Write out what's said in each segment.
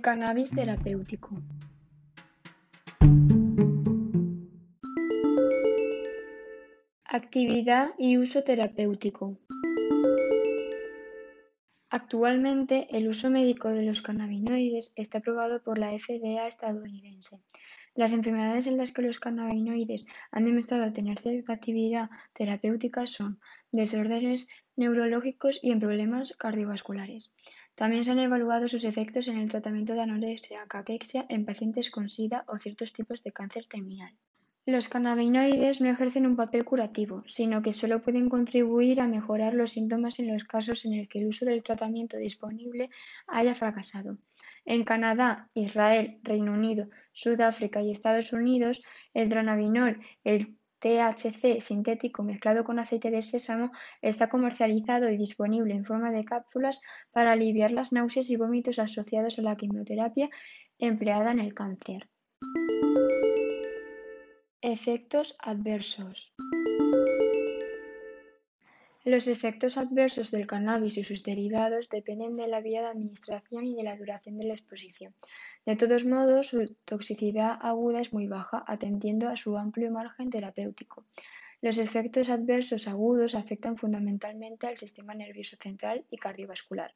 Cannabis terapéutico. Actividad y uso terapéutico. Actualmente, el uso médico de los cannabinoides está aprobado por la FDA estadounidense. Las enfermedades en las que los cannabinoides han demostrado tener cierta actividad terapéutica son desórdenes neurológicos y en problemas cardiovasculares. También se han evaluado sus efectos en el tratamiento de anorexia, caquexia en pacientes con SIDA o ciertos tipos de cáncer terminal. Los cannabinoides no ejercen un papel curativo, sino que solo pueden contribuir a mejorar los síntomas en los casos en el que el uso del tratamiento disponible haya fracasado. En Canadá, Israel, Reino Unido, Sudáfrica y Estados Unidos, el dronabinol, el THC sintético mezclado con aceite de sésamo está comercializado y disponible en forma de cápsulas para aliviar las náuseas y vómitos asociados a la quimioterapia empleada en el cáncer. Efectos adversos. Los efectos adversos del cannabis y sus derivados dependen de la vía de administración y de la duración de la exposición. De todos modos, su toxicidad aguda es muy baja, atendiendo a su amplio margen terapéutico. Los efectos adversos agudos afectan fundamentalmente al sistema nervioso central y cardiovascular.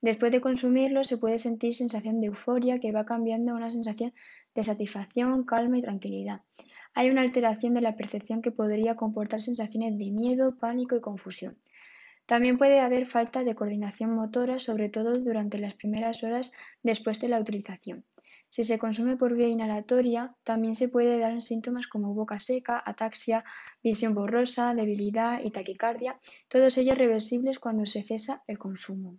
Después de consumirlo se puede sentir sensación de euforia que va cambiando a una sensación de satisfacción, calma y tranquilidad. Hay una alteración de la percepción que podría comportar sensaciones de miedo, pánico y confusión. También puede haber falta de coordinación motora, sobre todo durante las primeras horas después de la utilización. Si se consume por vía inhalatoria, también se puede dar síntomas como boca seca, ataxia, visión borrosa, debilidad y taquicardia, todos ellos reversibles cuando se cesa el consumo.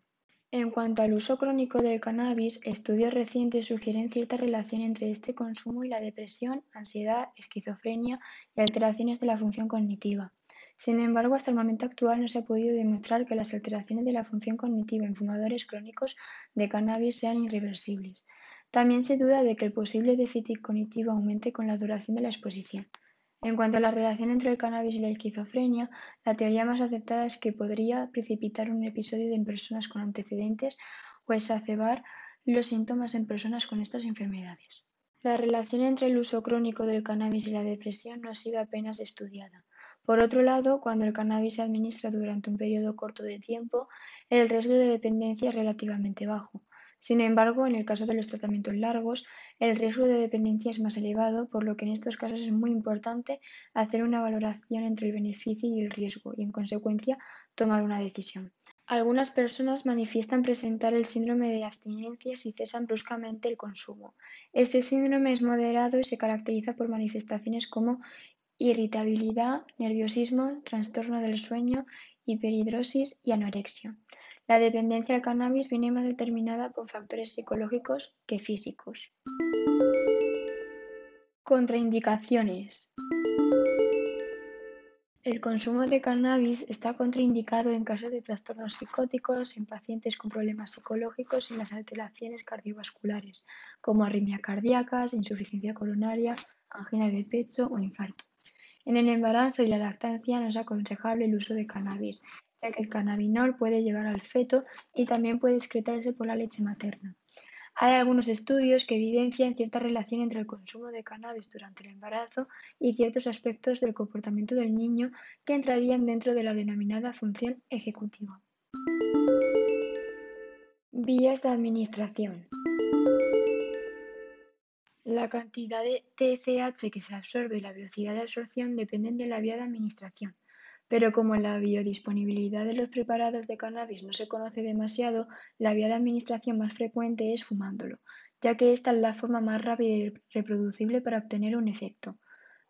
En cuanto al uso crónico del cannabis, estudios recientes sugieren cierta relación entre este consumo y la depresión, ansiedad, esquizofrenia y alteraciones de la función cognitiva. Sin embargo, hasta el momento actual no se ha podido demostrar que las alteraciones de la función cognitiva en fumadores crónicos de cannabis sean irreversibles. También se duda de que el posible déficit cognitivo aumente con la duración de la exposición. En cuanto a la relación entre el cannabis y la esquizofrenia, la teoría más aceptada es que podría precipitar un episodio en personas con antecedentes o exacerbar los síntomas en personas con estas enfermedades. La relación entre el uso crónico del cannabis y la depresión no ha sido apenas estudiada. Por otro lado, cuando el cannabis se administra durante un periodo corto de tiempo, el riesgo de dependencia es relativamente bajo. Sin embargo, en el caso de los tratamientos largos, el riesgo de dependencia es más elevado, por lo que en estos casos es muy importante hacer una valoración entre el beneficio y el riesgo y, en consecuencia, tomar una decisión. Algunas personas manifiestan presentar el síndrome de abstinencia si cesan bruscamente el consumo. Este síndrome es moderado y se caracteriza por manifestaciones como irritabilidad, nerviosismo, trastorno del sueño, hiperhidrosis y anorexia. La dependencia al cannabis viene más determinada por factores psicológicos que físicos. Contraindicaciones. El consumo de cannabis está contraindicado en caso de trastornos psicóticos, en pacientes con problemas psicológicos y en las alteraciones cardiovasculares, como arritmias cardíacas, insuficiencia coronaria, angina de pecho o infarto. En el embarazo y la lactancia no es aconsejable el uso de cannabis, ya que el cannabinol puede llegar al feto y también puede excretarse por la leche materna. Hay algunos estudios que evidencian cierta relación entre el consumo de cannabis durante el embarazo y ciertos aspectos del comportamiento del niño que entrarían dentro de la denominada función ejecutiva. Vías de administración. La cantidad de TCH que se absorbe y la velocidad de absorción dependen de la vía de administración. Pero como la biodisponibilidad de los preparados de cannabis no se conoce demasiado, la vía de administración más frecuente es fumándolo, ya que esta es la forma más rápida y reproducible para obtener un efecto.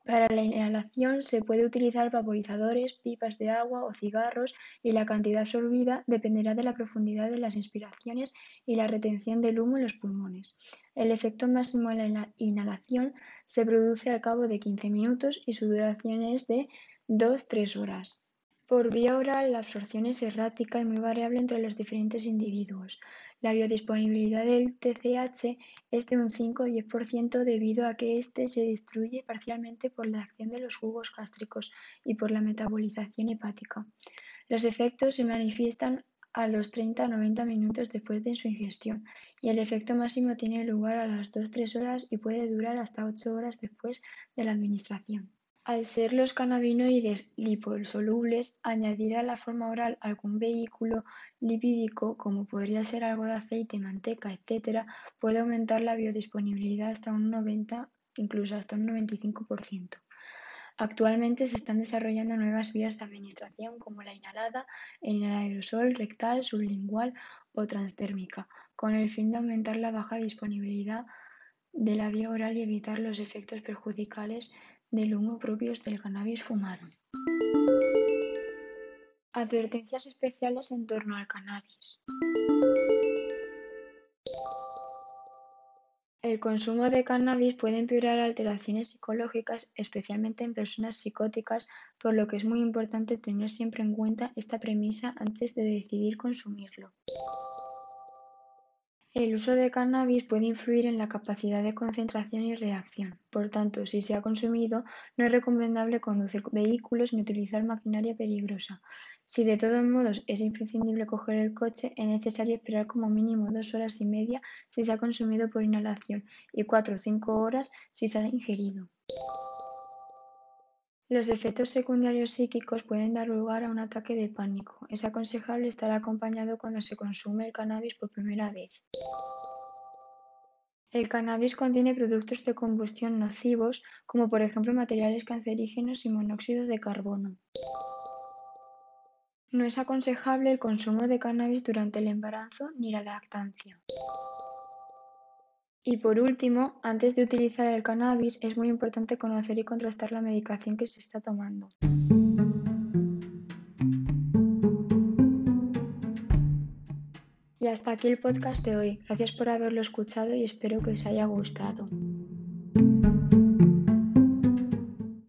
Para la inhalación se puede utilizar vaporizadores, pipas de agua o cigarros y la cantidad absorbida dependerá de la profundidad de las inspiraciones y la retención del humo en los pulmones. El efecto máximo en la inhalación se produce al cabo de 15 minutos y su duración es de dos-tres horas. Por vía oral, la absorción es errática y muy variable entre los diferentes individuos. La biodisponibilidad del TCH es de un 5 o 10% debido a que éste se destruye parcialmente por la acción de los jugos gástricos y por la metabolización hepática. Los efectos se manifiestan a los 30 a 90 minutos después de su ingestión y el efecto máximo tiene lugar a las 2-3 horas y puede durar hasta 8 horas después de la administración. Al ser los cannabinoides liposolubles, añadir a la forma oral algún vehículo lipídico, como podría ser algo de aceite, manteca, etc., puede aumentar la biodisponibilidad hasta un 90, incluso hasta un 95%. Actualmente se están desarrollando nuevas vías de administración como la inhalada, el aerosol rectal, sublingual o transdérmica, con el fin de aumentar la baja disponibilidad de la vía oral y evitar los efectos perjudiciales del humo propios del cannabis fumado. Advertencias especiales en torno al cannabis. El consumo de cannabis puede empeorar alteraciones psicológicas, especialmente en personas psicóticas, por lo que es muy importante tener siempre en cuenta esta premisa antes de decidir consumirlo. El uso de cannabis puede influir en la capacidad de concentración y reacción. Por tanto, si se ha consumido, no es recomendable conducir vehículos ni utilizar maquinaria peligrosa. Si de todos modos es imprescindible coger el coche, es necesario esperar como mínimo dos horas y media si se ha consumido por inhalación y cuatro o cinco horas si se ha ingerido. Los efectos secundarios psíquicos pueden dar lugar a un ataque de pánico. Es aconsejable estar acompañado cuando se consume el cannabis por primera vez. El cannabis contiene productos de combustión nocivos, como por ejemplo materiales cancerígenos y monóxido de carbono. No es aconsejable el consumo de cannabis durante el embarazo ni la lactancia. Y por último, antes de utilizar el cannabis es muy importante conocer y contrastar la medicación que se está tomando. Y hasta aquí el podcast de hoy. Gracias por haberlo escuchado y espero que os haya gustado.